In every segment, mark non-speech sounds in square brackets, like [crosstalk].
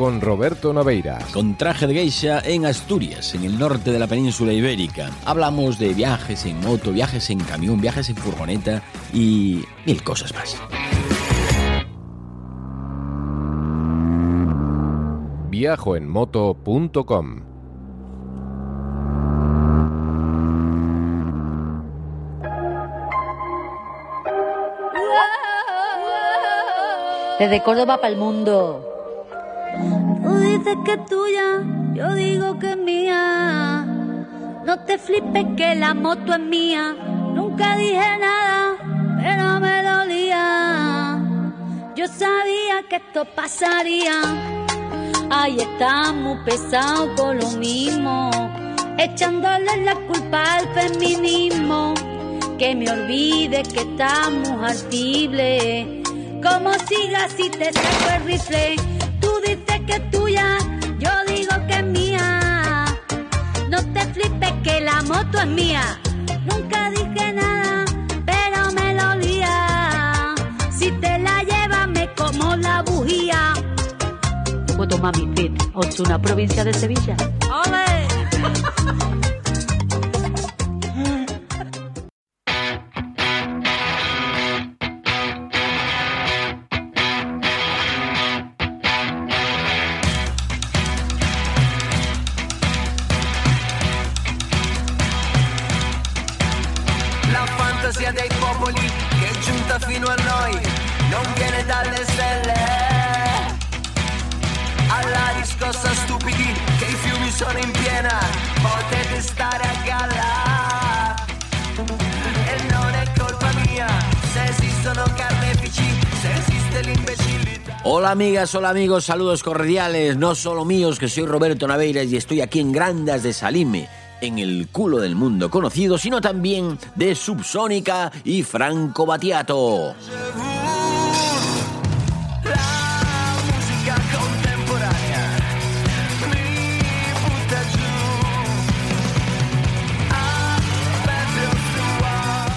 Con Roberto Naveiras. Con traje de geisha en Asturias, en el norte de la península ibérica. Hablamos de viajes en moto, viajes en camión, viajes en furgoneta y mil cosas más. Viajoenmoto.com Desde Córdoba para el mundo. Tú dices que es tuya, yo digo que es mía. No te flipes que la moto es mía. Nunca dije nada, pero me dolía. Yo sabía que esto pasaría. Ahí estamos pesados por lo mismo, echándole la culpa al feminismo. Que me olvide que estamos altibles. Como sigas si te saco el rifle, dices que es tuya, yo digo que es mía. No te flipes que la moto es mía. Nunca dije nada, pero me dolía. Si te la llevas me como la bujía. Moto Mami Fit, Osuna, provincia de Sevilla. ¡Ole! Popoli che è giunta fino a noi non viene dalle stelle. Alla riscossa stupidi che i fiumi sono in piena, potete stare a galla. E non è colpa mia se esistono carnefici, se esiste l'imbecillità. Hola amigas, hola amigos, saludos cordiales, no solo míos, que soy Roberto Naveiras y estoy aquí en Grandas de Salime, en el culo del mundo conocido, sino también de Subsónica y Franco better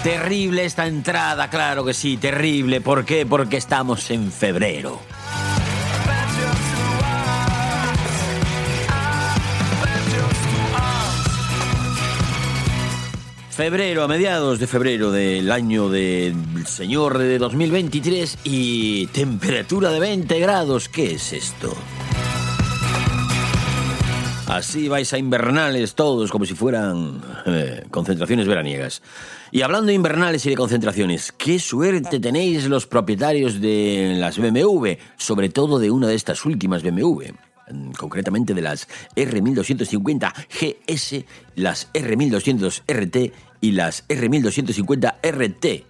Terrible esta entrada, claro que sí, terrible. ¿Por qué? Porque estamos en febrero. Febrero, a mediados de febrero del año del señor de 2023 y temperatura de 20 grados. ¿Qué es esto? Así vais a invernales todos, como si fueran eh, concentraciones veraniegas. Y hablando de invernales y de concentraciones, qué suerte tenéis los propietarios de las BMW, sobre todo de una de estas últimas BMW, concretamente de las R1250 GS, las R1200 RT y las R1250 RT.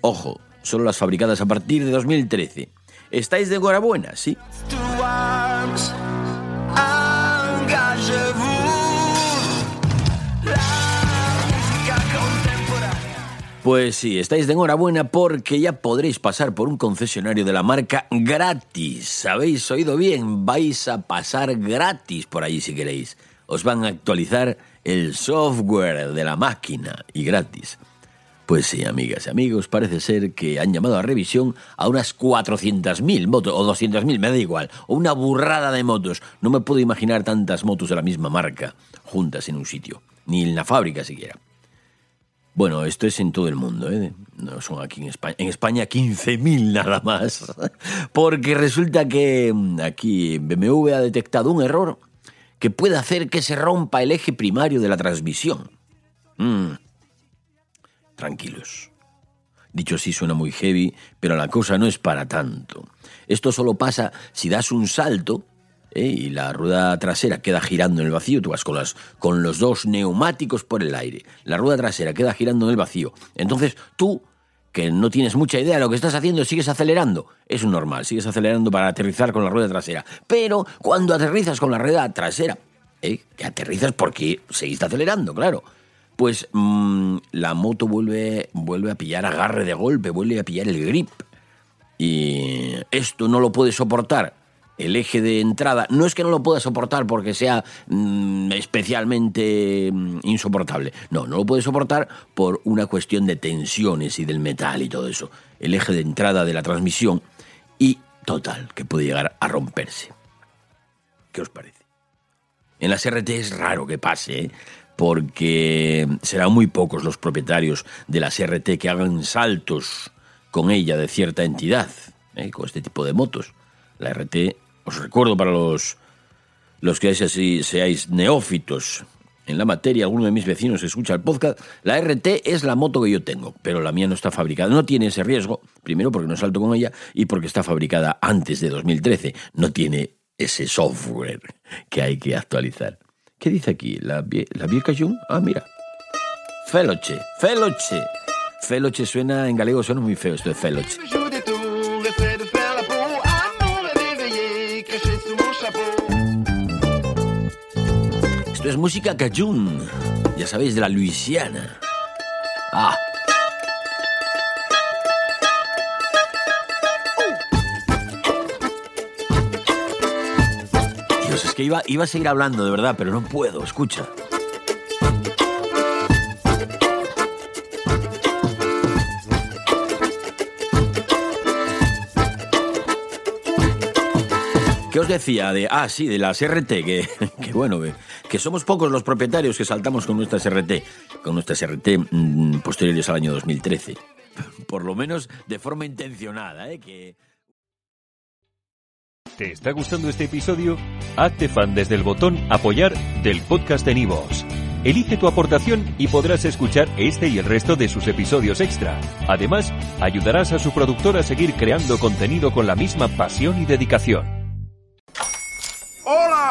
Ojo, solo las fabricadas a partir de 2013. ¿Estáis de enhorabuena? Sí. Pues sí, estáis de enhorabuena porque ya podréis pasar por un concesionario de la marca gratis. ¿Habéis oído bien? Vais a pasar gratis por allí si queréis. Os van a actualizar el software de la máquina y gratis. Pues sí, amigas y amigos, parece ser que han llamado a revisión a unas 400.000 motos, o 200.000, me da igual, o una burrada de motos. No me puedo imaginar tantas motos de la misma marca juntas en un sitio, ni en la fábrica siquiera. Bueno, esto es en todo el mundo, ¿eh? No son aquí en España. En España 15.000 nada más. [laughs] Porque resulta que mm, aquí BMW ha detectado un error que puede hacer que se rompa el eje primario de la transmisión. Mm, tranquilos. Dicho así suena muy heavy, pero la cosa no es para tanto. Esto solo pasa si das un salto ¿eh? y la rueda trasera queda girando en el vacío, tú vas con, las, con los dos neumáticos por el aire, la rueda trasera queda girando en el vacío. Entonces tú, que no tienes mucha idea de lo que estás haciendo, sigues acelerando. Es normal, sigues acelerando para aterrizar con la rueda trasera. Pero cuando aterrizas con la rueda trasera, ¿eh? que aterrizas porque seguiste acelerando, claro pues mm, la moto vuelve, vuelve a pillar agarre de golpe, vuelve a pillar el grip. Y esto no lo puede soportar el eje de entrada. No es que no lo pueda soportar porque sea mm, especialmente mm, insoportable. No, no lo puede soportar por una cuestión de tensiones y del metal y todo eso. El eje de entrada de la transmisión. Y total, que puede llegar a romperse. ¿Qué os parece? En las RT es raro que pase, ¿eh? porque serán muy pocos los propietarios de las RT que hagan saltos con ella de cierta entidad, ¿eh? con este tipo de motos. La RT, os recuerdo para los, los que así seáis neófitos en la materia, alguno de mis vecinos escucha el podcast, la RT es la moto que yo tengo, pero la mía no está fabricada, no tiene ese riesgo, primero porque no salto con ella y porque está fabricada antes de 2013, no tiene ese software que hay que actualizar. ¿Qué dice aquí? ¿La, la vieja Jung? Ah, mira. Feloche, feloche. Feloche suena, en galego suena muy feo esto de feloche. Esto es música cajun, ya sabéis, de la Luisiana. Ah. Dios, es que iba, iba a seguir hablando, de verdad, pero no puedo, escucha. ¿Qué os decía de, ah, sí, de las RT? Que, bueno, que, somos pocos los propietarios que saltamos con nuestras RT, con nuestras RT mm, posteriores al año 2013. [laughs] Por lo menos de forma intencionada, ¿eh? Que... ¿Te está gustando este episodio? Hazte fan desde el botón Apoyar del podcast de Nivos. Elige tu aportación y podrás escuchar este y el resto de sus episodios extra. Además, ayudarás a su productor a seguir creando contenido con la misma pasión y dedicación.